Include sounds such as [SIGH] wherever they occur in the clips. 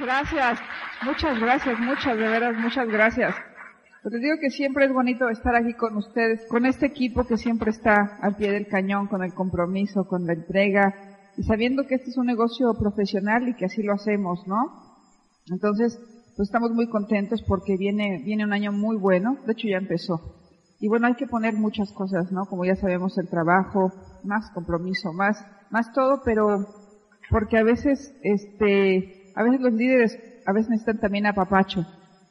Gracias, muchas gracias, muchas, de veras, muchas gracias. Pues les digo que siempre es bonito estar aquí con ustedes, con este equipo que siempre está al pie del cañón, con el compromiso, con la entrega, y sabiendo que este es un negocio profesional y que así lo hacemos, ¿no? Entonces, pues estamos muy contentos porque viene, viene un año muy bueno, de hecho ya empezó. Y bueno, hay que poner muchas cosas, ¿no? Como ya sabemos, el trabajo, más compromiso, más, más todo, pero porque a veces, este, a veces los líderes, a veces necesitan también a papacho,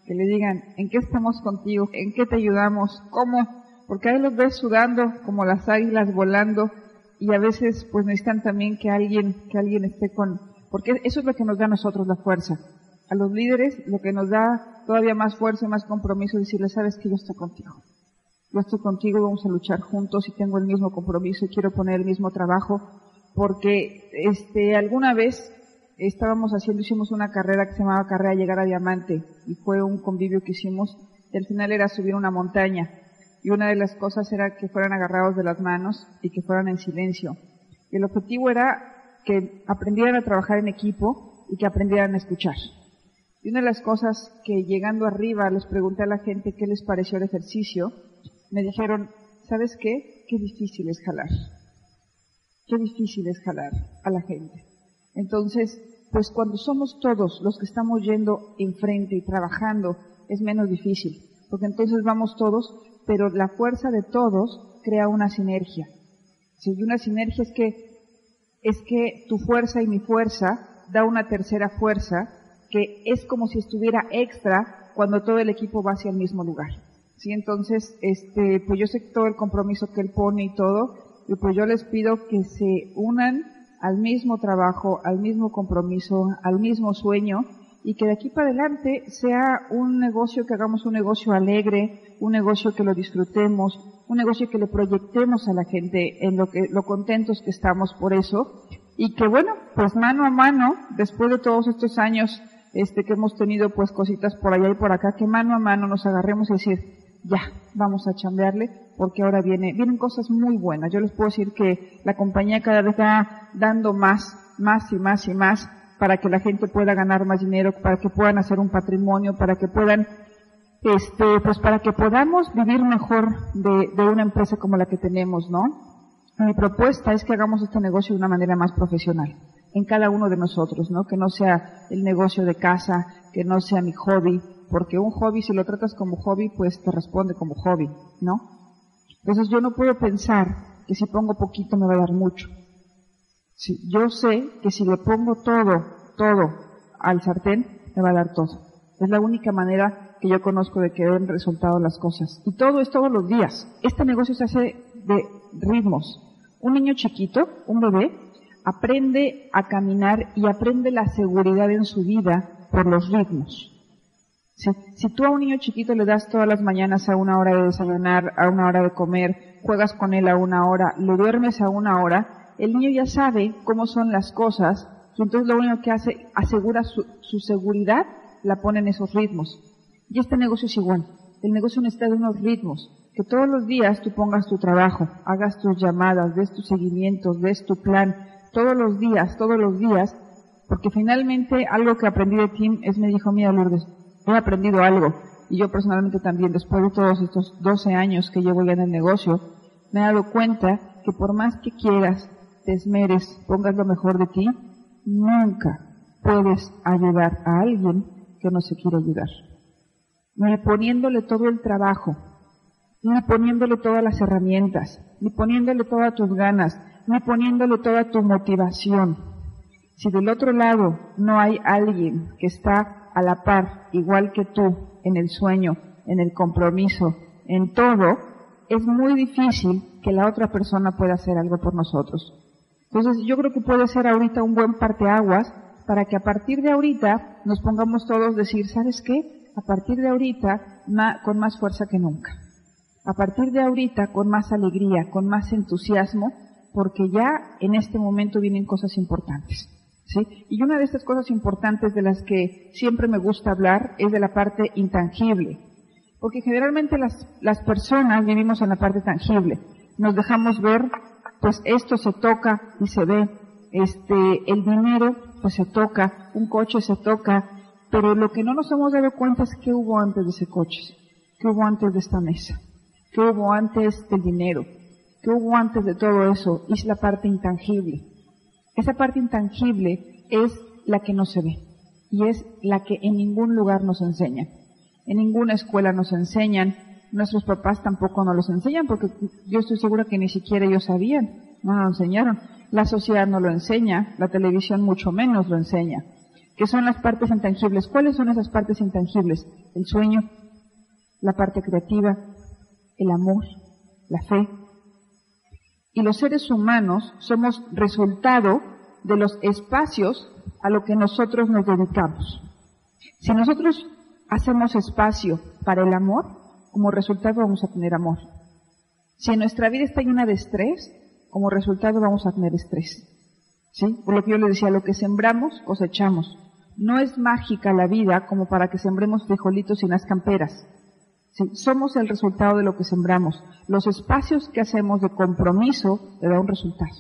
que le digan, ¿en qué estamos contigo? ¿En qué te ayudamos? ¿Cómo? Porque ahí los ves sudando como las águilas volando y a veces pues necesitan también que alguien, que alguien esté con, porque eso es lo que nos da a nosotros la fuerza. A los líderes lo que nos da todavía más fuerza y más compromiso es decirles, sabes que yo estoy contigo. Yo estoy contigo, vamos a luchar juntos y tengo el mismo compromiso y quiero poner el mismo trabajo porque este alguna vez estábamos haciendo, hicimos una carrera que se llamaba Carrera Llegar a Diamante y fue un convivio que hicimos y al final era subir una montaña y una de las cosas era que fueran agarrados de las manos y que fueran en silencio. Y el objetivo era que aprendieran a trabajar en equipo y que aprendieran a escuchar. Y una de las cosas que llegando arriba les pregunté a la gente qué les pareció el ejercicio, me dijeron, ¿sabes qué? Qué difícil es jalar. Qué difícil es jalar a la gente. Entonces, pues cuando somos todos los que estamos yendo enfrente y trabajando, es menos difícil, porque entonces vamos todos, pero la fuerza de todos crea una sinergia. Si una sinergia es que, es que tu fuerza y mi fuerza da una tercera fuerza que es como si estuviera extra cuando todo el equipo va hacia el mismo lugar. Sí, entonces, este, pues yo sé todo el compromiso que él pone y todo, y pues yo les pido que se unan al mismo trabajo, al mismo compromiso, al mismo sueño y que de aquí para adelante sea un negocio que hagamos un negocio alegre, un negocio que lo disfrutemos, un negocio que le proyectemos a la gente en lo que lo contentos que estamos por eso. Y que bueno, pues mano a mano, después de todos estos años este que hemos tenido pues cositas por allá y por acá, que mano a mano nos agarremos y decir, ya, vamos a chambearle, porque ahora viene, vienen cosas muy buenas. Yo les puedo decir que la compañía cada vez está dando más, más y más y más para que la gente pueda ganar más dinero, para que puedan hacer un patrimonio, para que puedan, este, pues para que podamos vivir mejor de, de una empresa como la que tenemos, ¿no? Mi propuesta es que hagamos este negocio de una manera más profesional en cada uno de nosotros, ¿no? Que no sea el negocio de casa, que no sea mi hobby, porque un hobby, si lo tratas como hobby, pues te responde como hobby, ¿no? Entonces yo no puedo pensar que si pongo poquito me va a dar mucho. Sí, yo sé que si le pongo todo, todo al sartén, me va a dar todo. Es la única manera que yo conozco de que den resultado las cosas. Y todo es todos los días. Este negocio se hace de ritmos. Un niño chiquito, un bebé, aprende a caminar y aprende la seguridad en su vida por los ritmos. Si, tú a un niño chiquito le das todas las mañanas a una hora de desayunar, a una hora de comer, juegas con él a una hora, le duermes a una hora, el niño ya sabe cómo son las cosas y entonces lo único que hace, asegura su, su seguridad, la pone en esos ritmos. Y este negocio es igual. El negocio necesita de unos ritmos. Que todos los días tú pongas tu trabajo, hagas tus llamadas, des tus seguimientos, des tu plan, todos los días, todos los días, porque finalmente algo que aprendí de Tim es me dijo, mira Lourdes, he aprendido algo. Y yo personalmente también, después de todos estos 12 años que llevo ya en el negocio, me he dado cuenta que por más que quieras, te esmeres, pongas lo mejor de ti, nunca puedes ayudar a alguien que no se quiere ayudar. Ni poniéndole todo el trabajo, ni poniéndole todas las herramientas, ni poniéndole todas tus ganas, ni poniéndole toda tu motivación. Si del otro lado no hay alguien que está a la par, igual que tú, en el sueño, en el compromiso, en todo, es muy difícil que la otra persona pueda hacer algo por nosotros. Entonces yo creo que puede ser ahorita un buen parteaguas para que a partir de ahorita nos pongamos todos a decir, ¿sabes qué? A partir de ahorita con más fuerza que nunca. A partir de ahorita con más alegría, con más entusiasmo, porque ya en este momento vienen cosas importantes. Y una de estas cosas importantes de las que siempre me gusta hablar es de la parte intangible. Porque generalmente las, las personas vivimos en la parte tangible. Nos dejamos ver, pues esto se toca y se ve. Este, el dinero pues se toca, un coche se toca, pero lo que no nos hemos dado cuenta es qué hubo antes de ese coche, qué hubo antes de esta mesa, qué hubo antes del dinero, qué hubo antes de todo eso, es la parte intangible. Esa parte intangible es la que no se ve y es la que en ningún lugar nos enseñan. En ninguna escuela nos enseñan, nuestros papás tampoco nos los enseñan porque yo estoy segura que ni siquiera ellos sabían, no nos enseñaron. La sociedad no lo enseña, la televisión mucho menos lo enseña. ¿Qué son las partes intangibles? ¿Cuáles son esas partes intangibles? El sueño, la parte creativa, el amor, la fe. Y los seres humanos somos resultado de los espacios a lo que nosotros nos dedicamos. Si nosotros hacemos espacio para el amor, como resultado vamos a tener amor. Si nuestra vida está llena de estrés, como resultado vamos a tener estrés. ¿Sí? Por lo que yo le decía, lo que sembramos, cosechamos. No es mágica la vida como para que sembremos frijolitos y unas camperas. Somos el resultado de lo que sembramos. Los espacios que hacemos de compromiso le da un resultado.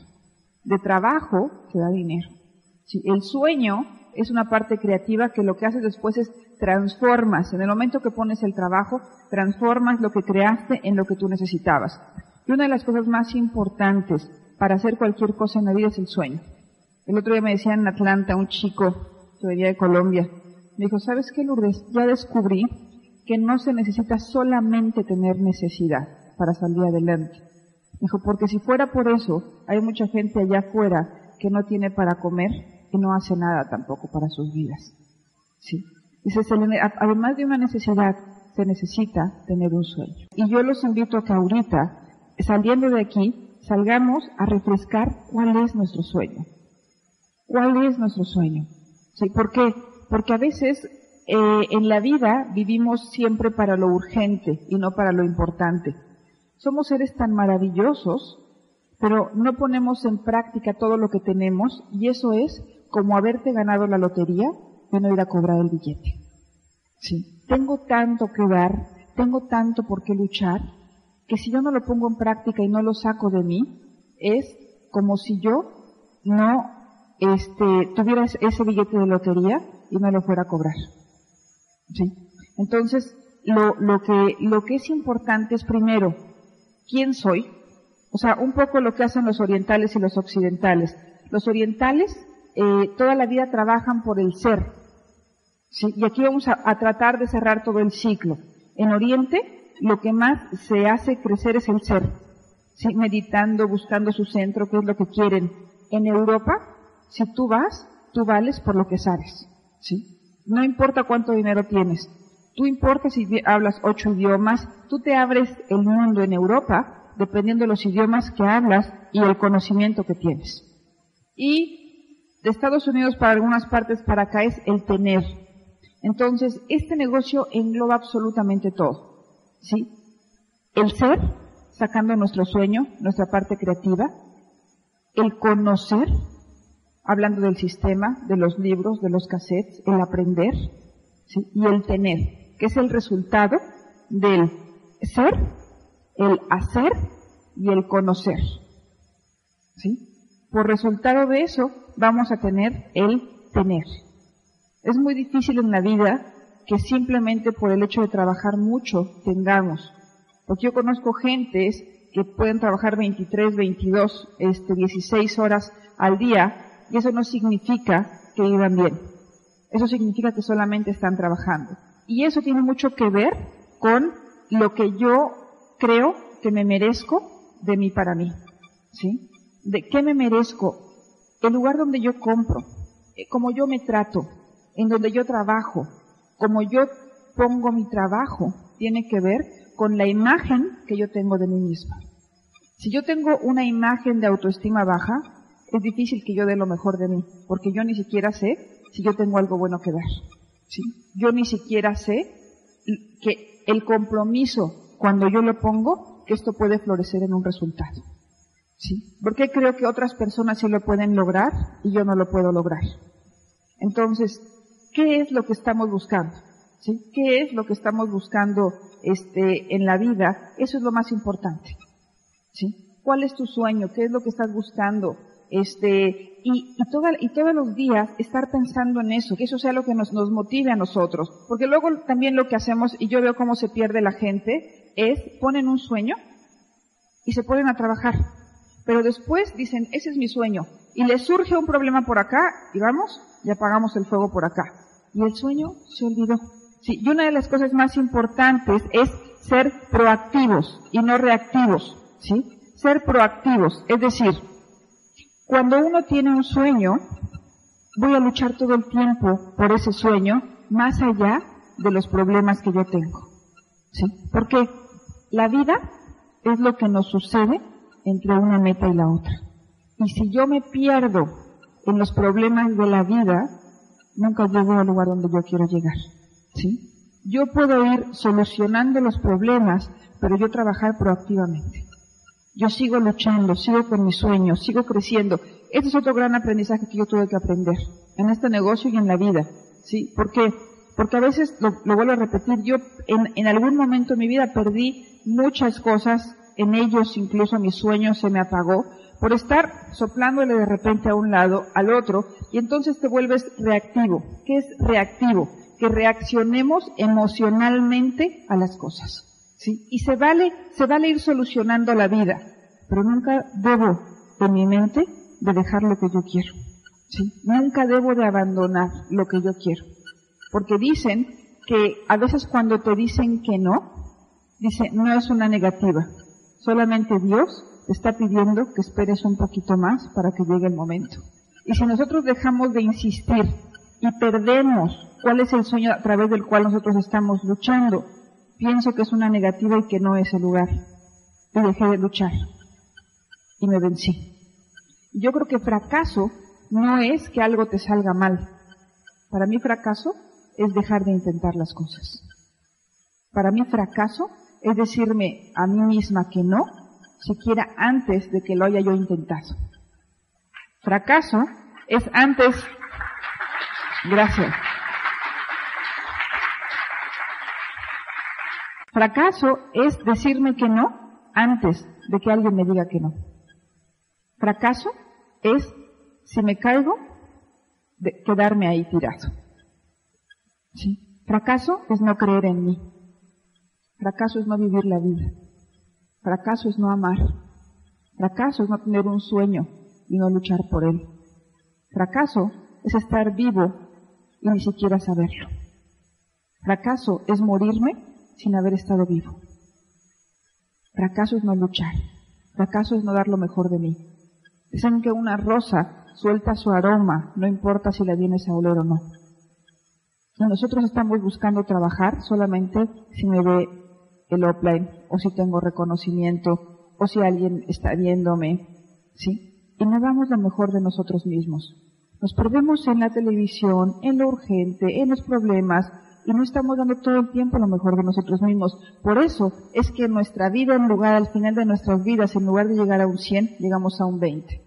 De trabajo te da dinero. El sueño es una parte creativa que lo que hace después es transformas. En el momento que pones el trabajo, transformas lo que creaste en lo que tú necesitabas. Y una de las cosas más importantes para hacer cualquier cosa en la vida es el sueño. El otro día me decía en Atlanta un chico que venía de Colombia, me dijo, ¿sabes qué, Lourdes? Ya descubrí que no se necesita solamente tener necesidad para salir adelante. Dijo, porque si fuera por eso, hay mucha gente allá afuera que no tiene para comer y no hace nada tampoco para sus vidas. Sí. Dice, además de una necesidad, se necesita tener un sueño. Y yo los invito a que ahorita saliendo de aquí, salgamos a refrescar cuál es nuestro sueño. ¿Cuál es nuestro sueño? ¿Sí? ¿Por qué? Porque a veces eh, en la vida vivimos siempre para lo urgente y no para lo importante. Somos seres tan maravillosos, pero no ponemos en práctica todo lo que tenemos y eso es como haberte ganado la lotería de no ir a cobrar el billete. Sí. Tengo tanto que dar, tengo tanto por qué luchar, que si yo no lo pongo en práctica y no lo saco de mí, es como si yo no este, tuviera ese billete de lotería y no lo fuera a cobrar. Entonces, lo, lo, que, lo que es importante es primero, ¿quién soy? O sea, un poco lo que hacen los orientales y los occidentales. Los orientales eh, toda la vida trabajan por el ser. ¿sí? Y aquí vamos a, tratar de cerrar todo el ciclo. En Oriente lo que más se hace crecer es el ser. Meditando, buscando su centro, qué es lo que quieren. En Europa, si tú vas, tú vales por lo que sabes. ¿sí? No importa cuánto dinero tienes. Tú importa si hablas ocho idiomas, tú te abres el mundo en Europa dependiendo de los idiomas que hablas y el conocimiento que tienes. Y de Estados Unidos para algunas partes para acá es el tener. Entonces, este negocio engloba absolutamente todo. ¿sí? El ser, sacando nuestro sueño, nuestra parte creativa, el conocer, hablando del sistema, de los libros, de los cassettes, el aprender, y el tener, que es el resultado del ser, el hacer y el conocer. ¿Sí? Por resultado de eso vamos a tener el tener. Es muy difícil en la vida que simplemente por el hecho de trabajar mucho tengamos. Porque yo conozco gentes que pueden trabajar 23, 22, este, 16 horas al día y eso no significa que vivan bien. Eso significa que solamente están trabajando. Y eso tiene mucho que ver con lo que yo creo que me merezco de mí para mí. ¿Sí? ¿De qué me merezco? El lugar donde yo compro, eh, como yo me trato, en donde yo trabajo, como yo pongo mi trabajo, tiene que ver con la imagen que yo tengo de mí misma. Si yo tengo una imagen de autoestima baja, es difícil que yo dé lo mejor de mí, porque yo ni siquiera sé si yo tengo algo bueno que dar. ¿sí? Yo ni siquiera sé que el compromiso, cuando yo lo pongo, que esto puede florecer en un resultado. ¿sí? Porque creo que otras personas sí lo pueden lograr y yo no lo puedo lograr. Entonces, ¿Qué es lo que estamos buscando? ¿Sí? ¿Qué es lo que estamos buscando este, en la vida? Eso es lo más importante. ¿Sí? ¿Cuál es tu sueño? ¿Qué es lo que estás buscando? Este, y, y, toda, y todos los días estar pensando en eso, que eso sea lo que nos, nos motive a nosotros. Porque luego también lo que hacemos, y yo veo cómo se pierde la gente, es ponen un sueño y se ponen a trabajar. Pero después dicen, ese es mi sueño. Y les surge un problema por acá, y vamos, y apagamos el fuego por acá. Y el sueño se olvidó. Sí, y una de las cosas más importantes es ser proactivos y no reactivos. ¿Sí? Ser proactivos. Es decir, cuando uno tiene un sueño, voy a luchar todo el tiempo por ese sueño, más allá de los problemas que yo tengo. ¿Sí? Porque la vida es lo que nos sucede entre una meta y la otra. Y si yo me pierdo en los problemas de la vida, nunca llego al lugar donde yo quiero llegar. ¿Sí? Yo puedo ir solucionando los problemas, pero yo trabajar proactivamente. Yo sigo luchando, sigo con mis sueños, sigo creciendo. Este es otro gran aprendizaje que yo tuve que aprender en este negocio y en la vida. ¿Sí? ¿Por qué? Porque a veces, lo, vuelvo a repetir, yo en, en algún momento de mi vida perdí muchas cosas en ellos incluso mi sueño se me apagó por estar soplándole de repente a un lado, al otro, y entonces te vuelves reactivo. ¿Qué es reactivo? Que reaccionemos emocionalmente a las cosas. ¿Sí? Y se vale, se vale ir solucionando la vida, pero nunca debo de mi mente de dejar lo que yo quiero. ¿sí? Nunca debo de abandonar lo que yo quiero. Porque dicen que a veces cuando te dicen que no, dice, no es una negativa, Solamente Dios te está pidiendo que esperes un poquito más para que llegue el momento. Y si nosotros dejamos de insistir y perdemos cuál es el sueño a través del cual nosotros estamos luchando, pienso que es una negativa y que no es el lugar. Y dejé de luchar. Y me vencí. Yo creo que fracaso no es que algo te salga mal. Para mí fracaso es dejar de intentar las cosas. Para mí fracaso es decirme a mí misma que no, siquiera antes de que lo haya yo intentado. Fracaso es antes, gracias. Fracaso es decirme que no antes de que alguien me diga que no. Fracaso es, si me caigo, de quedarme ahí tirado. ¿Sí? Fracaso es no creer en mí. Fracaso es no vivir la vida. Fracaso es no amar. Fracaso es no tener un sueño y no luchar por él. Fracaso es estar vivo y ni siquiera saberlo. Fracaso es morirme sin haber estado vivo. Fracaso es no luchar. Fracaso es no dar lo mejor de mí. Dicen que una rosa suelta su aroma, no importa si la vienes a oler o no. nosotros estamos buscando trabajar solamente si me ve el offline, o si tengo reconocimiento, o si alguien está viéndome, ¿sí? Y no damos lo mejor de nosotros mismos. Nos perdemos en la televisión, en lo urgente, en los problemas, y no estamos dando todo el tiempo lo mejor de nosotros mismos. Por eso es que nuestra vida, en lugar, al final de nuestras vidas, en lugar de llegar a un 100, llegamos a un 20.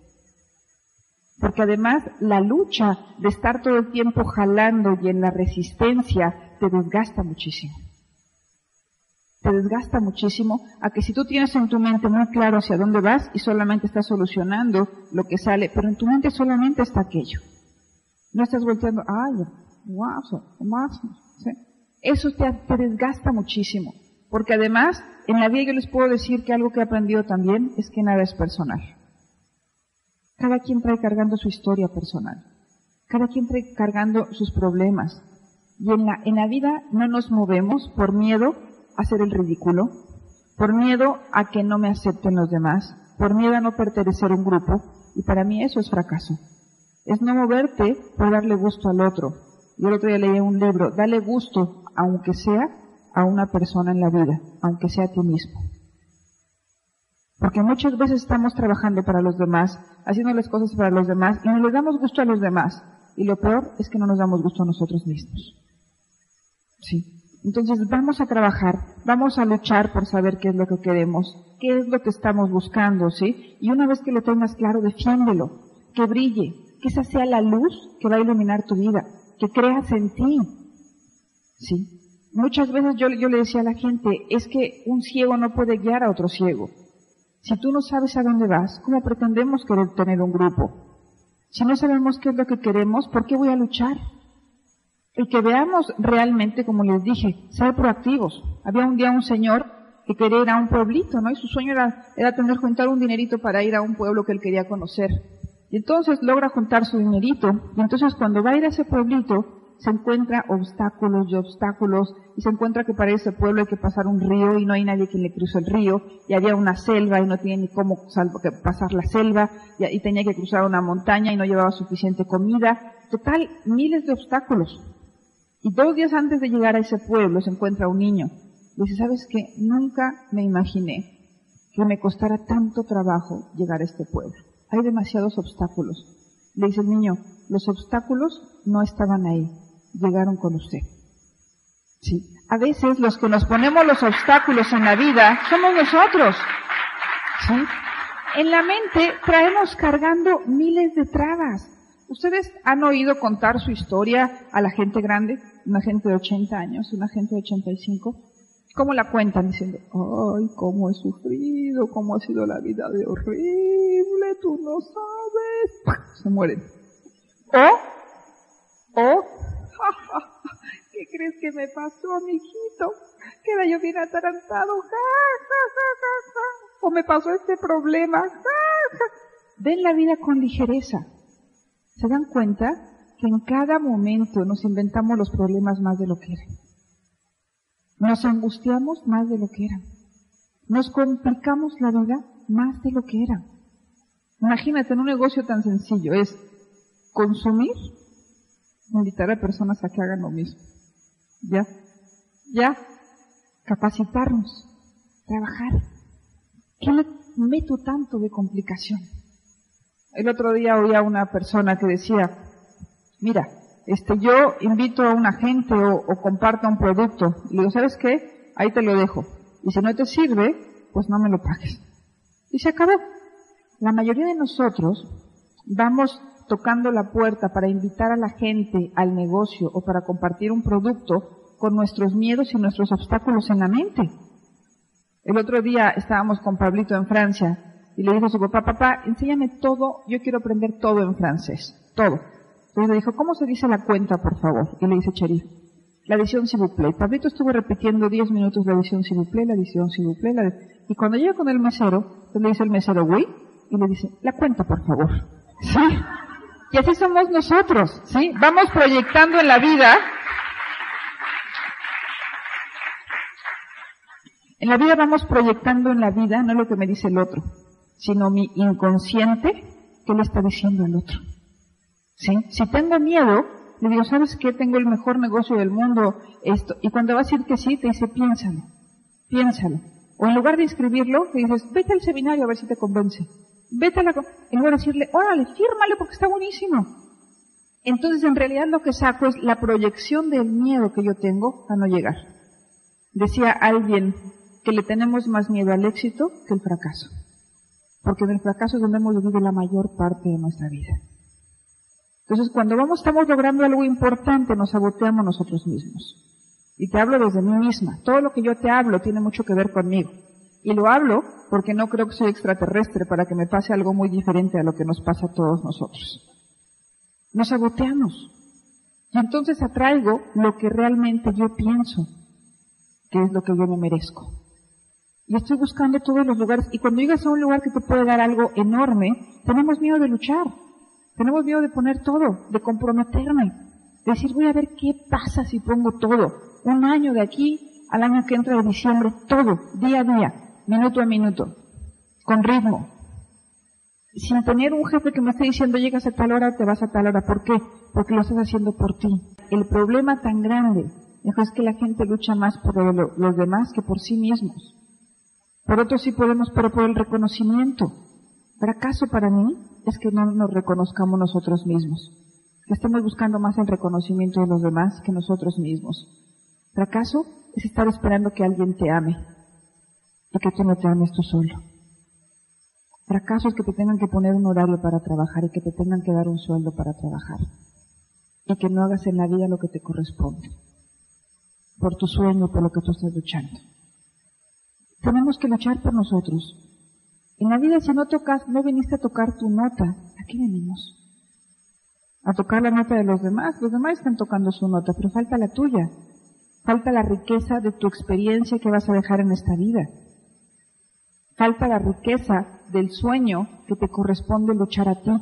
Porque además la lucha de estar todo el tiempo jalando y en la resistencia te desgasta muchísimo te desgasta muchísimo a que si tú tienes en tu mente muy claro hacia dónde vas y solamente estás solucionando lo que sale, pero en tu mente solamente está aquello. No estás volteando, ay, wow, más, Eso te, desgasta muchísimo. Porque además, en la vida yo les puedo decir que algo que he aprendido también es que nada es personal. Cada quien trae cargando su historia personal. Cada quien trae cargando sus problemas. Y en la, en la vida no nos movemos por miedo hacer el ridículo, por miedo a que no me acepten los demás, por miedo a no pertenecer a un grupo, y para mí eso es fracaso. Es no moverte por darle gusto al otro. Yo el otro día leí un libro, dale gusto, aunque sea a una persona en la vida, aunque sea a ti mismo. Porque muchas veces estamos trabajando para los demás, haciendo las cosas para los demás, y no les damos gusto a los demás. Y lo peor es que no nos damos gusto a nosotros mismos. Sí. Entonces vamos a trabajar, vamos a luchar por saber qué es lo que queremos, qué es lo que estamos buscando, ¿sí? Y una vez que lo tengas claro, defiéndelo, que brille, que esa sea la luz que va a iluminar tu vida, que creas en ti, ¿sí? Muchas veces yo, yo le decía a la gente, es que un ciego no puede guiar a otro ciego. Si tú no sabes a dónde vas, ¿cómo pretendemos querer tener un grupo? Si no sabemos qué es lo que queremos, ¿por qué voy a luchar? El que veamos realmente, como les dije, ser proactivos. Había un día un señor que quería ir a un pueblito, ¿no? Y su sueño era, era tener juntar un dinerito para ir a un pueblo que él quería conocer. Entonces logra juntar su dinerito, y entonces cuando va a ir a ese pueblito, se encuentra obstáculos y obstáculos, y se encuentra que para ese pueblo hay que pasar un río y no hay nadie quien le cruce el río, y había una selva y no tiene ni cómo pasar la selva, y, y tenía que cruzar una montaña y no llevaba suficiente comida. Total, miles de obstáculos. Y dos días antes de llegar a ese pueblo se encuentra un niño. Dice, ¿sabes qué? Nunca me imaginé que me costara tanto trabajo llegar a este pueblo. Hay demasiados obstáculos. Le dice el niño, los obstáculos no estaban ahí, llegaron con usted. Sí. A veces los que nos ponemos los obstáculos en la vida somos nosotros. ¿Sí? En la mente traemos cargando miles de trabas. ¿Ustedes han oído contar su historia a la gente grande? Una gente de 80 años, una gente de 85. ¿Cómo la cuentan? Diciendo, ay, cómo he sufrido, cómo ha sido la vida de horrible, tú no sabes. Se mueren. O, o, [LAUGHS] ¿qué crees que me pasó, mijito? Queda yo bien atarantado, o me pasó este problema, Ven la vida con ligereza. ¿Se dan cuenta que en cada momento nos inventamos los problemas más de lo que eran? Nos angustiamos más de lo que eran. Nos complicamos la vida más de lo que era. Imagínate en un negocio tan sencillo, es consumir, invitar a personas a que hagan lo mismo. ¿Ya? ¿Ya? Capacitarnos, trabajar. ¿Qué le meto tanto de complicación? El otro día oía a una persona que decía, mira, este, yo invito a una gente o, o comparto un producto. Y digo, ¿sabes qué? Ahí te lo dejo. Y si no te sirve, pues no me lo pagues. Y se acabó. La mayoría de nosotros vamos tocando la puerta para invitar a la gente al negocio o para compartir un producto con nuestros miedos y nuestros obstáculos en la mente. El otro día estábamos con Pablito en Francia y le dijo a su papá, papá, enséñame todo, yo quiero aprender todo en francés, todo. Entonces le dijo, ¿cómo se dice la cuenta, por favor? Y le dice Cherif, la edición plaît. Pablito estuvo repitiendo 10 minutos la edición plaît, la edición plaît, la y cuando llega con el mesero, le dice el mesero, oui, y le dice, la cuenta, por favor. [LAUGHS] ¿Sí? Y así somos nosotros, ¿sí? Vamos proyectando en la vida. En la vida vamos proyectando en la vida no lo que me dice el otro, sino mi inconsciente que le está diciendo el otro. Si tengo miedo, le digo, ¿sabes qué? Tengo el mejor negocio del mundo, esto. Y cuando va a decir que sí, te dice, piénsalo, piénsalo. O en lugar de inscribirlo, le dices, vete al seminario a ver si te convence vete a la... En lugar de decirle, órale, fírmale porque está buenísimo. Entonces, en realidad lo que saco es la proyección del miedo que yo tengo a no llegar. Decía alguien que le tenemos más miedo al éxito que al fracaso. Porque en el fracaso es donde hemos vivido la mayor parte de nuestra vida. Entonces, cuando vamos, estamos logrando algo importante, nos saboteamos nosotros mismos. Y te hablo desde mí misma. Todo lo que yo te hablo tiene mucho que ver conmigo. Y lo hablo porque no creo que soy extraterrestre para que me pase algo muy diferente a lo que nos pasa a todos nosotros. Nos saboteamos. Y entonces atraigo lo que realmente yo pienso, que es lo que yo me merezco. Y estoy buscando todos los lugares. Y cuando llegas a un lugar que te puede dar algo enorme, tenemos miedo de luchar. Tenemos miedo de poner todo, de comprometerme. De decir, voy a ver qué pasa si pongo todo. Un año de aquí al año que entra de diciembre, todo, día a día minuto a minuto, con ritmo, sin tener un jefe que me esté diciendo llegas a tal hora, te vas a tal hora. ¿Por qué? Porque lo estás haciendo por ti. El problema tan grande es que la gente lucha más por los demás que por sí mismos. Por otro sí podemos, pero por el reconocimiento. Fracaso para mí es que no nos reconozcamos nosotros mismos. Que estemos buscando más el reconocimiento de los demás que nosotros mismos. Fracaso es estar esperando que alguien te ame y que tú no te ames tú solo. Fracaso es que te tengan que poner un horario para trabajar y que te tengan que dar un sueldo para trabajar. Y que no hagas en la vida lo que te corresponde. Por tu sueño, por lo que tú estás luchando. Tenemos que luchar por nosotros. En la vida si no tocas, no viniste a tocar tu nota. ¿A qué venimos? A tocar la nota de los demás. Los demás están tocando su nota, pero falta la tuya. Falta la riqueza de tu experiencia que vas a dejar en esta vida. Falta la riqueza del sueño que te corresponde luchar a ti.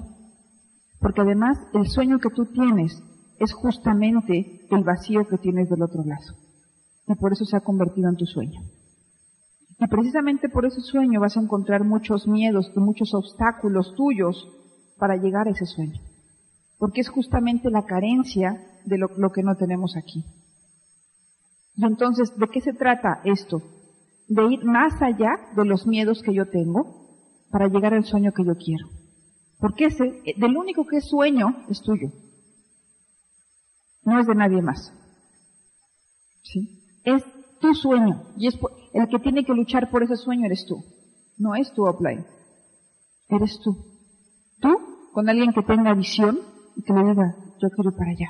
Porque además el sueño que tú tienes es justamente el vacío que tienes del otro lado. Y por eso se ha convertido en tu sueño. Y precisamente por ese sueño vas a encontrar muchos miedos muchos obstáculos tuyos para llegar a ese sueño. Porque es justamente la carencia de lo, lo que no tenemos aquí. Entonces, ¿de qué se trata esto? De ir más allá de los miedos que yo tengo para llegar al sueño que yo quiero. Porque ese, del único que es sueño, es tuyo. No es de nadie más. ¿Sí? Es tu sueño. Y es el que tiene que luchar por ese sueño eres tú. No es tu offline. Eres tú. Tú, con alguien que tenga visión y que le diga, yo quiero ir para allá.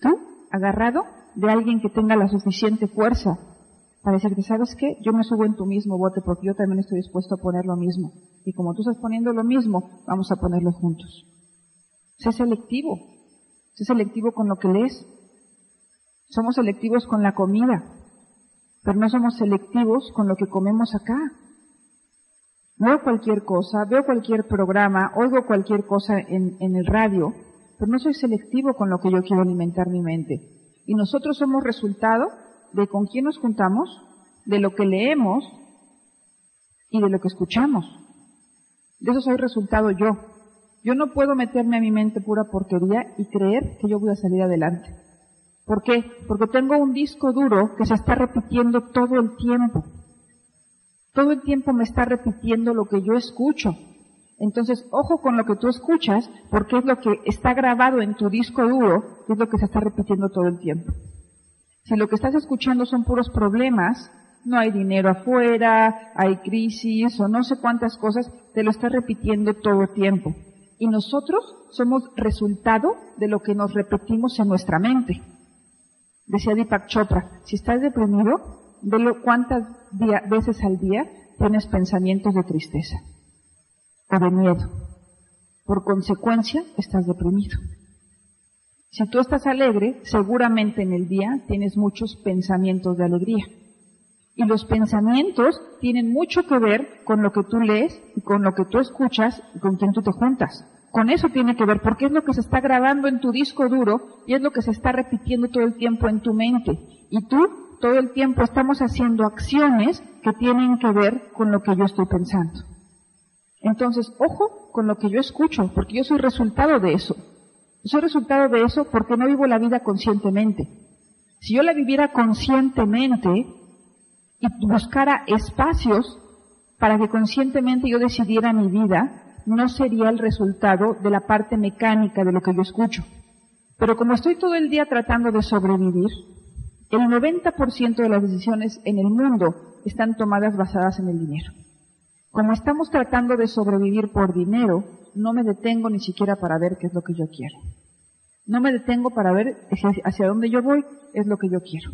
Tú, agarrado de alguien que tenga la suficiente fuerza para decirte, ¿sabes qué? Yo me subo en tu mismo bote porque yo también estoy dispuesto a poner lo mismo. Y como tú estás poniendo lo mismo, vamos a ponerlo juntos. Sé selectivo. Sé selectivo con lo que lees. Somos selectivos con la comida pero no somos selectivos con lo que comemos acá. Veo cualquier cosa, veo cualquier programa, oigo cualquier cosa en, el radio, pero no soy selectivo con lo que yo quiero alimentar mi mente. Y nosotros somos resultado de con quién nos juntamos, de lo que leemos y de lo que escuchamos. De eso soy resultado yo. Yo no puedo meterme a mi mente pura porquería y creer que yo voy a salir adelante. ¿Por qué? Porque tengo un disco duro que se está repitiendo todo el tiempo. Todo el tiempo me está repitiendo lo que yo escucho. Entonces, ojo con lo que tú escuchas, porque es lo que está grabado en tu disco duro, es lo que se está repitiendo todo el tiempo. Si lo que estás escuchando son puros problemas, no hay dinero afuera, hay crisis o no sé cuántas cosas, te lo está repitiendo todo el tiempo. Y nosotros somos resultado de lo que nos repetimos en nuestra mente. Decía Deepak Chopra, si estás deprimido, velo cuántas veces al día tienes pensamientos de tristeza o de miedo. Por consecuencia, estás deprimido. Si tú estás alegre, seguramente en el día tienes muchos pensamientos de alegría. Y los pensamientos tienen mucho que ver con lo que tú lees y con lo que tú escuchas y con quien tú te juntas. Con eso tiene que ver, porque es lo que se está grabando en tu disco duro y es lo que se está repitiendo todo el tiempo en tu mente. Y tú, todo el tiempo, estamos haciendo acciones que tienen que ver con lo que yo estoy pensando. Entonces, ojo con lo que yo escucho, porque yo soy resultado de eso. soy resultado de eso porque no vivo la vida conscientemente. Si yo la viviera conscientemente y buscara espacios para que conscientemente yo decidiera mi vida, no sería el resultado de la parte mecánica de lo que yo escucho. Pero como estoy todo el día tratando de sobrevivir, el 90% de las decisiones en el mundo están tomadas basadas en el dinero. Como estamos tratando de sobrevivir por dinero, no me detengo ni siquiera para ver qué es lo que yo quiero. No me detengo para ver hacia dónde yo voy, es lo que yo quiero.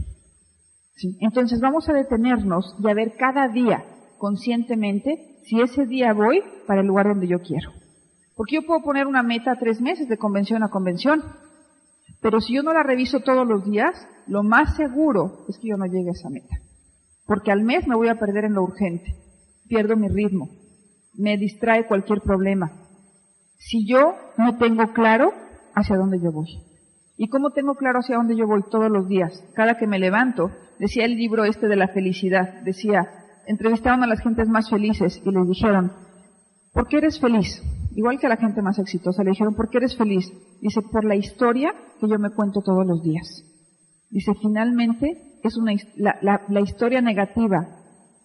Entonces vamos a detenernos y a ver cada día conscientemente si ese día voy para el lugar donde yo quiero. Porque yo puedo poner una meta tres meses de convención a convención, pero si yo no la reviso todos los días, lo más seguro es que yo no llegue a esa meta. Porque al mes me voy a perder en lo urgente, pierdo mi ritmo, me distrae cualquier problema. Si yo no tengo claro hacia dónde yo voy. ¿Y cómo tengo claro hacia dónde yo voy todos los días? Cada que me levanto, decía el libro este de la felicidad, decía, entrevistaron a las gentes más felices y les dijeron, ¿por qué eres feliz? Igual que a la gente más exitosa, le dijeron, ¿por qué eres feliz? Dice, por la historia que yo me cuento todos los días. Dice, finalmente, es una, la, historia negativa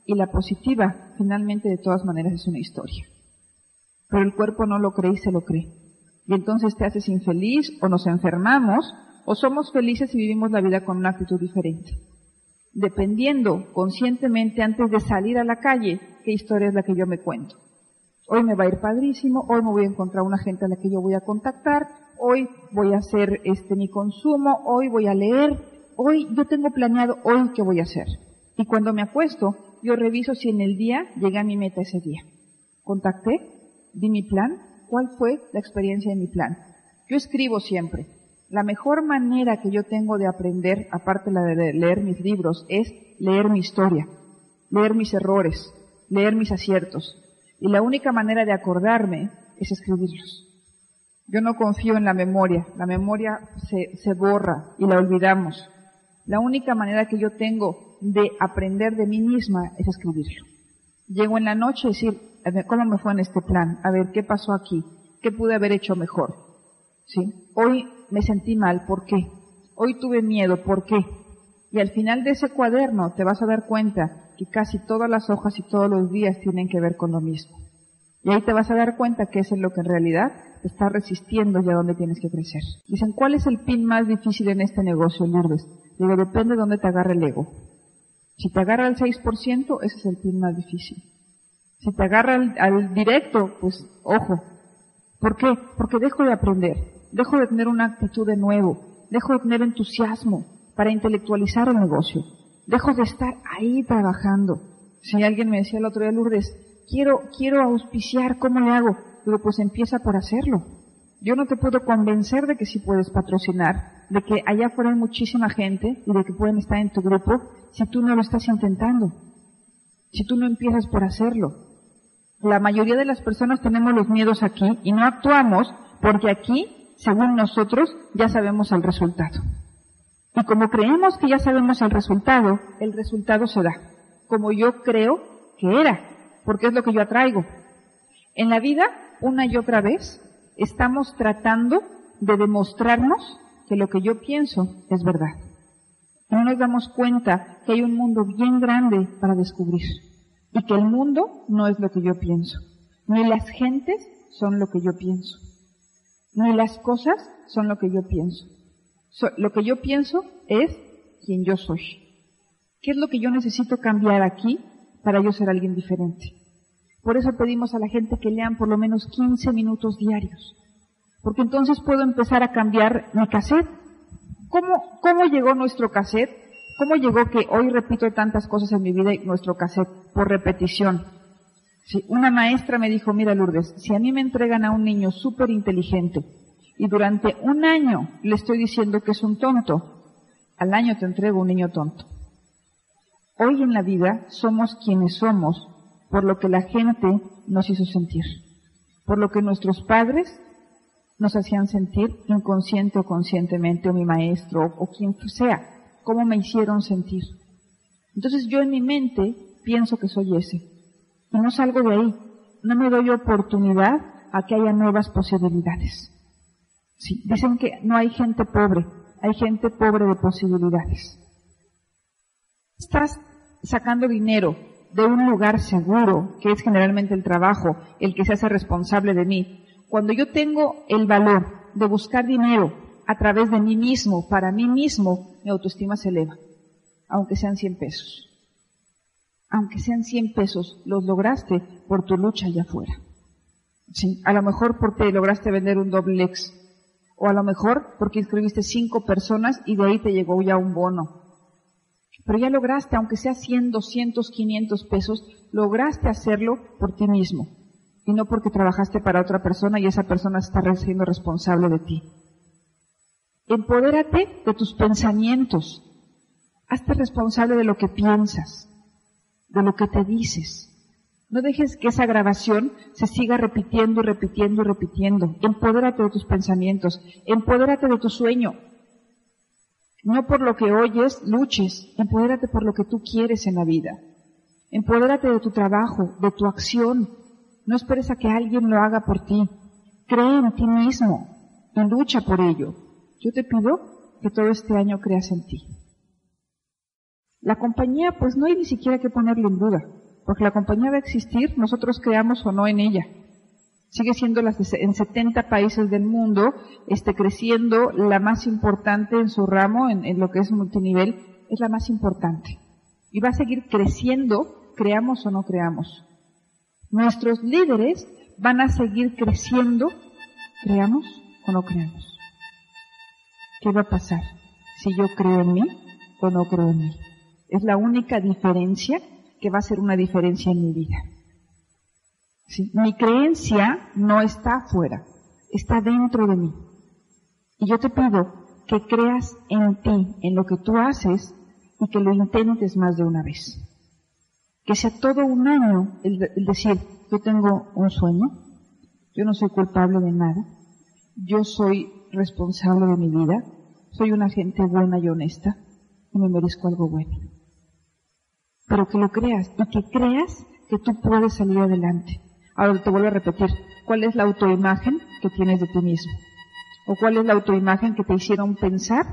y la positiva, finalmente, de todas maneras, es una historia. Pero el cuerpo no lo cree y se lo cree. Y entonces te haces infeliz o nos enfermamos o somos felices y vivimos la vida con una actitud diferente dependiendo conscientemente antes de salir a la calle qué historia es la que yo me cuento. Hoy me va a ir padrísimo, hoy me voy a encontrar una gente a la que yo voy a contactar, hoy voy a hacer este mi consumo, hoy voy a leer, hoy yo tengo planeado hoy qué voy a hacer. Y cuando me acuesto, yo reviso si en el día llegué a mi meta ese día. contacté, di mi plan, cuál fue la experiencia de mi plan. Yo escribo siempre. La mejor manera que yo tengo de aprender, aparte de leer mis libros, es leer mi historia, leer mis errores, leer mis aciertos. Y la única manera de acordarme es escribirlos. Yo no confío en la memoria. La memoria se, se borra y la olvidamos. La única manera que yo tengo de aprender de mí misma es escribirlo. Llego en la noche y decir, ¿cómo me fue en este plan? A ver, ¿qué pasó aquí? ¿Qué pude haber hecho mejor? ¿Sí? Hoy me sentí mal, ¿por qué? Hoy tuve miedo, ¿por qué? Y al final de ese cuaderno te vas a dar cuenta que casi todas las hojas y todos los días tienen que ver con lo mismo. Y ahí te vas a dar cuenta que es en lo que en realidad te está resistiendo y a dónde tienes que crecer. Dicen, ¿cuál es el pin más difícil en este negocio, Lourdes? Digo, depende de dónde te agarre el ego. Si te agarra al 6%, ese es el pin más difícil. Si te agarra al, directo, pues ojo. ¿Por qué? Porque dejo de aprender, dejo de tener una actitud de nuevo, dejo de tener entusiasmo para intelectualizar el negocio, dejo de estar ahí trabajando. Si alguien me decía el otro día, Lourdes, quiero, quiero auspiciar, ¿cómo le hago? Digo, pues empieza por hacerlo. Yo no te puedo convencer de que sí puedes patrocinar, de que allá afuera hay muchísima gente y de que pueden estar en tu grupo si tú no lo estás intentando, si tú no empiezas por hacerlo. La mayoría de las personas tenemos los miedos aquí y no actuamos porque aquí, según nosotros, ya sabemos el resultado. Y como creemos que ya sabemos el resultado, el resultado se da, como yo creo que era, porque es lo que yo atraigo. En la vida, una y otra vez, estamos tratando de demostrarnos que lo que yo pienso es verdad. No nos damos cuenta que hay un mundo bien grande para descubrir y que el mundo no es lo que yo pienso, ni las gentes son lo que yo pienso, ni las cosas son lo que yo pienso. lo que yo pienso es quien yo soy. ¿Qué es lo que yo necesito cambiar aquí para yo ser alguien diferente? Por eso pedimos a la gente que lean por lo menos 15 minutos diarios. Porque entonces puedo empezar a cambiar mi cassette. ¿Cómo, cómo llegó nuestro cassette? ¿Cómo llegó que hoy repito tantas cosas en mi vida y nuestro cassette? Por repetición. Si una maestra me dijo, mira Lourdes, si a mí me entregan a un niño súper inteligente y durante un año le estoy diciendo que es un tonto, al año te entrego un niño tonto. Hoy en la vida somos quienes somos por lo que la gente nos hizo sentir, por lo que nuestros padres nos hacían sentir inconsciente o conscientemente, o mi maestro, o quien sea, cómo me hicieron sentir. Entonces yo en mi mente pienso que soy ese, y no salgo de ahí, no me doy oportunidad a que haya nuevas posibilidades. Sí, dicen que no hay gente pobre, hay gente pobre de posibilidades. Estás sacando dinero de un lugar seguro, que es generalmente el trabajo, el que se hace responsable de mí, cuando yo tengo el valor de buscar dinero a través de mí mismo, para mí mismo, mi autoestima se eleva, aunque sean 100 pesos. Aunque sean 100 pesos, los lograste por tu lucha allá afuera. Sí, a lo mejor porque lograste vender un doble X, o a lo mejor porque inscribiste cinco personas y de ahí te llegó ya un bono, pero ya lograste, aunque sea 100, 200, 500 pesos, lograste hacerlo por ti mismo. Y no porque trabajaste para otra persona y esa persona está siendo responsable de ti. Empodérate de tus pensamientos. Hazte responsable de lo que piensas, de lo que te dices. No dejes que esa grabación se siga repitiendo y repitiendo y repitiendo. Empodérate de tus pensamientos. Empodérate de tu sueño. No por lo que oyes, luches. Empodérate por lo que tú quieres en la vida. Empodérate de tu trabajo, de tu acción. No esperes a que alguien lo haga por ti. Cree en ti mismo y lucha por ello. Yo te pido que todo este año creas en ti. La compañía, pues no hay ni siquiera que ponerle en duda, porque la compañía va a existir, nosotros creamos o no en ella sigue siendo las en 70 países del mundo, este, creciendo, la más importante en su ramo, en, lo que es multinivel, es la más importante. Y va a seguir creciendo, creamos o no creamos. Nuestros líderes van a seguir creciendo, creamos o no creamos. ¿Qué va a pasar si yo creo en mí o no creo en mí? Es la única diferencia que va a ser una diferencia en mi vida. Mi creencia no está afuera, está dentro de mí. Y yo te pido que creas en ti, en lo que tú haces y que lo intentes más de una vez. Que sea todo un año el, decir, yo tengo un sueño, yo no soy culpable de nada, yo soy responsable de mi vida, soy una gente buena y honesta y me merezco algo bueno. Pero que lo creas y que creas que tú puedes salir adelante. Ahora te vuelvo a repetir, ¿cuál es la autoimagen que tienes de ti mismo? ¿O cuál es la autoimagen que te hicieron pensar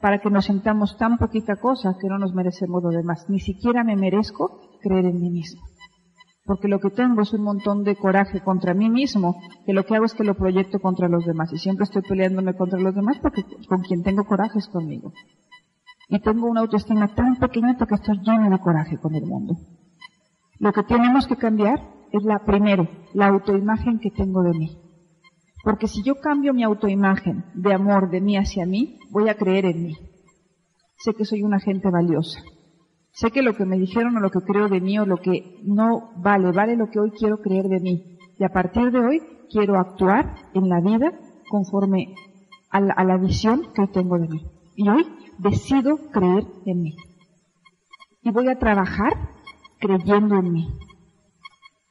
para que nos sentamos tan poquita cosa que no nos merecemos lo demás? Ni siquiera me merezco creer en mí mismo. Porque lo que tengo es un montón de coraje contra mí mismo, que lo que hago es que lo proyecto contra los demás. Y siempre estoy peleándome contra los demás porque con quien tengo coraje es conmigo. Y tengo una autoestima tan pequeñita que estoy llena de coraje con el mundo. Lo que tenemos que cambiar es la primero, la autoimagen que tengo de mí. Porque si yo cambio mi autoimagen de amor de mí hacia mí, voy a creer en mí. Sé que soy una gente valiosa. Sé que lo que me dijeron o lo que creo de mí o lo que no vale, vale lo que hoy quiero creer de mí. Y a partir de hoy quiero actuar en la vida conforme a la, a la visión que tengo de mí. Y hoy decido creer en mí. Y voy a trabajar creyendo en mí.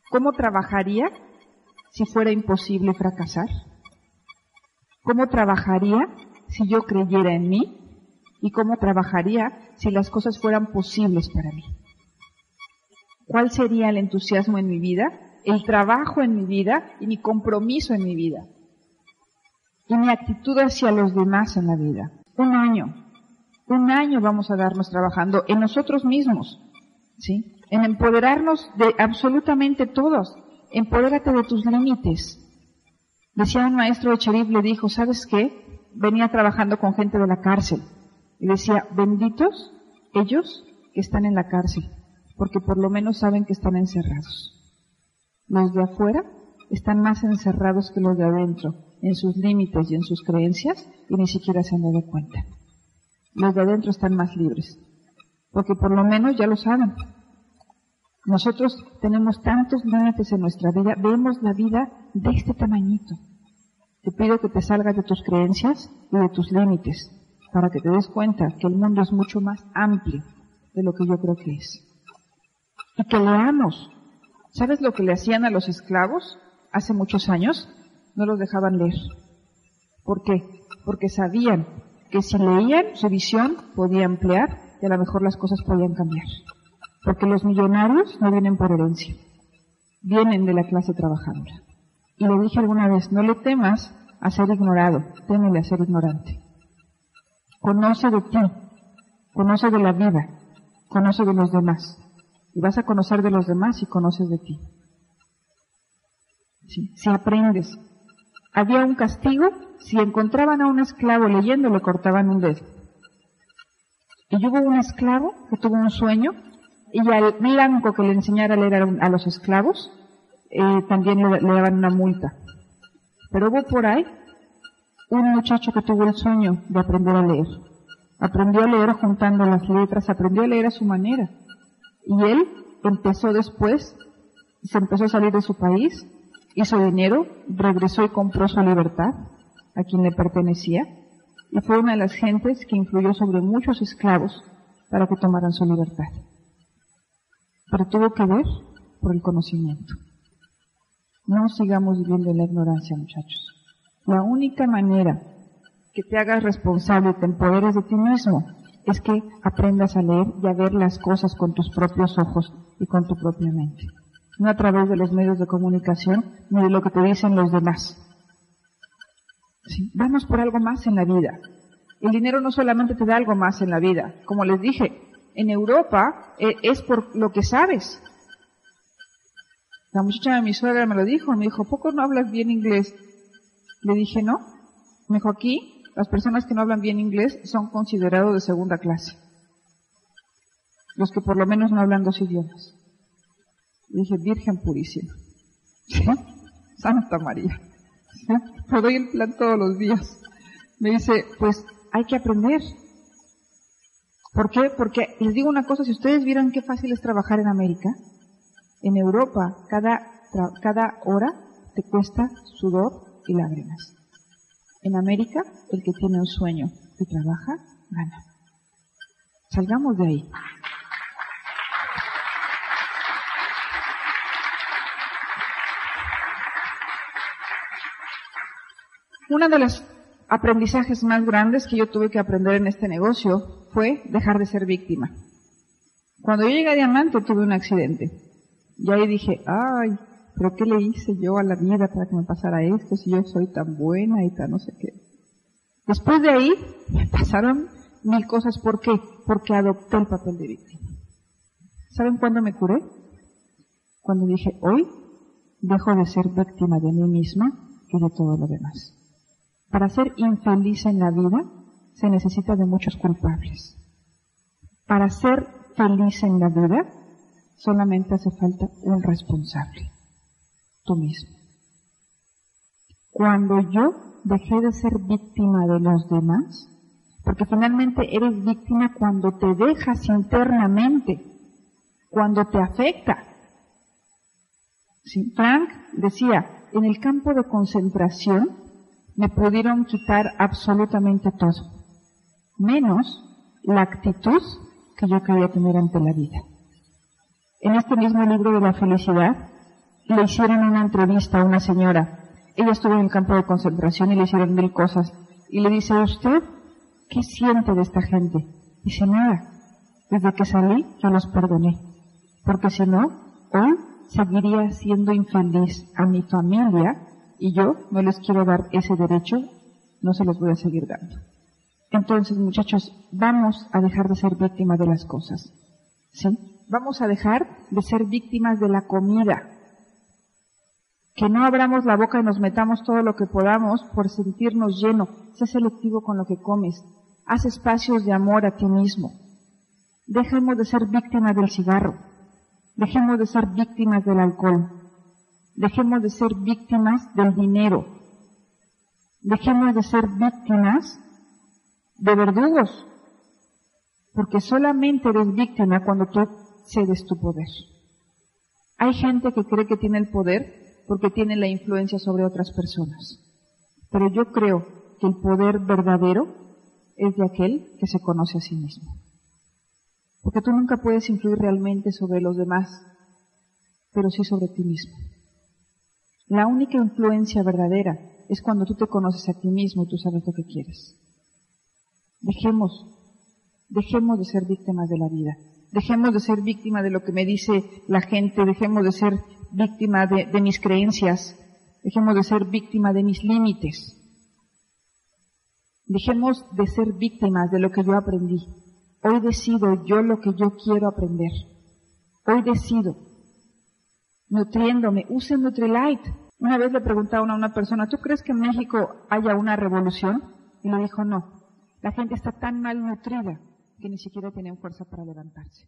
¿Cómo trabajaría si fuera imposible fracasar? ¿Cómo trabajaría si yo creyera en mí? ¿Y cómo trabajaría si las cosas fueran posibles para mí? ¿Cuál sería el entusiasmo en mi vida, el trabajo en mi vida y mi compromiso en mi vida? Y mi actitud hacia los demás en la vida. Un año. Un año vamos a darnos trabajando en nosotros mismos. ¿Sí? En empoderarnos de absolutamente todos, empodérate de tus límites. Decía un maestro de Cherif, le dijo, ¿sabes qué? Venía trabajando con gente de la cárcel. Y decía, benditos ellos que están en la cárcel, porque por lo menos saben que están encerrados. Los de afuera están más encerrados que los de adentro, en sus límites y en sus creencias, y ni siquiera se han dado cuenta. Los de adentro están más libres, porque por lo menos ya lo saben, nosotros tenemos tantos límites en nuestra vida, vemos la vida de este tamañito. Te pido que te salgas de tus creencias y de tus límites para que te des cuenta que el mundo es mucho más amplio de lo que yo creo que es. Y que leamos. ¿Sabes lo que le hacían a los esclavos hace muchos años? No los dejaban leer. ¿Por qué? Porque sabían que si leían su visión podía emplear y a lo mejor las cosas podían cambiar. Porque los millonarios no vienen por herencia, vienen de la clase trabajadora. Y le dije alguna vez, no le temas a ser ignorado, témele a ser ignorante. Conoce de ti, conoce de la vida, conoce de los demás. Y vas a conocer de los demás y conoces de ti. Si aprendes. Había un castigo, si encontraban a un esclavo leyendo le cortaban un dedo. Y hubo un esclavo que tuvo un sueño y al blanco que le enseñara a leer a los esclavos, eh, también le, daban una multa. Pero hubo por ahí un muchacho que tuvo el sueño de aprender a leer. Aprendió a leer juntando las letras, aprendió a leer a su manera. Y él empezó después, se empezó a salir de su país, hizo dinero, regresó y compró su libertad a quien le pertenecía. Y fue una de las gentes que influyó sobre muchos esclavos para que tomaran su libertad pero tuvo que ver por el conocimiento. No sigamos viviendo en la ignorancia, muchachos. La única manera que te hagas responsable y te empoderes de ti mismo es que aprendas a leer y a ver las cosas con tus propios ojos y con tu propia mente. No a través de los medios de comunicación ni de lo que te dicen los demás. Vamos por algo más en la vida. El dinero no solamente te da algo más en la vida. Como les dije, en Europa eh, es por lo que sabes. La muchacha de mi suegra me lo dijo, me dijo, ¿poco no hablas bien inglés? Le dije, no. Me dijo, aquí las personas que no hablan bien inglés son considerados de segunda clase. Los que por lo menos no hablan dos idiomas. Le dije, Virgen purísima. Santa María. Te doy el plan todos los días. Me dice, pues hay que aprender. ¿Por qué? Porque les digo una cosa, si ustedes vieran qué fácil es trabajar en América, en Europa, cada cada hora te cuesta sudor y lágrimas. En América, el que tiene un sueño y trabaja, gana. Salgamos de ahí. Una de las aprendizajes más grandes que yo tuve que aprender en este negocio fue dejar de ser víctima. Cuando yo llegué a Diamante tuve un accidente. Y ahí dije, ay, pero ¿qué le hice yo a la vida para que me pasara esto si yo soy tan buena y tan no sé qué? Después de ahí me pasaron mil cosas. ¿Por qué? Porque adopté el papel de víctima. ¿Saben cuándo me curé? Cuando dije, hoy dejo de ser víctima de mí misma y de todo lo demás. Para ser infeliz en la vida se necesita de muchos culpables. Para ser feliz en la vida solamente hace falta un responsable, tú mismo. Cuando yo dejé de ser víctima de los demás, porque finalmente eres víctima cuando te dejas internamente, cuando te afecta. Frank decía, en el campo de concentración me pudieron quitar absolutamente todo, menos la actitud que yo quería tener ante la vida. En este mismo libro de la felicidad, le hicieron una entrevista a una señora. Ella estuvo en el campo de concentración y le hicieron mil cosas. Y le dice, ¿usted qué siente de esta gente? Dice, nada. Desde que salí, yo los perdoné. Porque si no, hoy seguiría siendo infeliz a mi familia y yo no les quiero dar ese derecho, no se los voy a seguir dando. Entonces, muchachos, vamos a dejar de ser víctimas de las cosas. ¿Sí? Vamos a dejar de ser víctimas de la comida. Que no abramos la boca y nos metamos todo lo que podamos por sentirnos lleno. Sé selectivo con lo que comes. Haz espacios de amor a ti mismo. Dejemos de ser víctimas del cigarro. Dejemos de ser víctimas del alcohol. Dejemos de ser víctimas del dinero. Dejemos de ser víctimas de verdugos. Porque solamente eres víctima cuando tú cedes tu poder. Hay gente que cree que tiene el poder porque tiene la influencia sobre otras personas. Pero yo creo que el poder verdadero es de aquel que se conoce a sí mismo. Porque tú nunca puedes influir realmente sobre los demás, pero sí sobre ti mismo. La única influencia verdadera es cuando tú te conoces a ti mismo y tú sabes lo que quieres. Dejemos, dejemos de ser víctimas de la vida. Dejemos de ser víctimas de lo que me dice la gente. Dejemos de ser víctima de, de mis creencias. Dejemos de ser víctima de mis límites. Dejemos de ser víctimas de lo que yo aprendí. Hoy decido yo lo que yo quiero aprender. Hoy decido nutriéndome. Use Nutrilite. Una vez le preguntaron a una persona, ¿tú crees que en México haya una revolución? Y le dijo, no. La gente está tan mal nutrida que ni siquiera tienen fuerza para levantarse.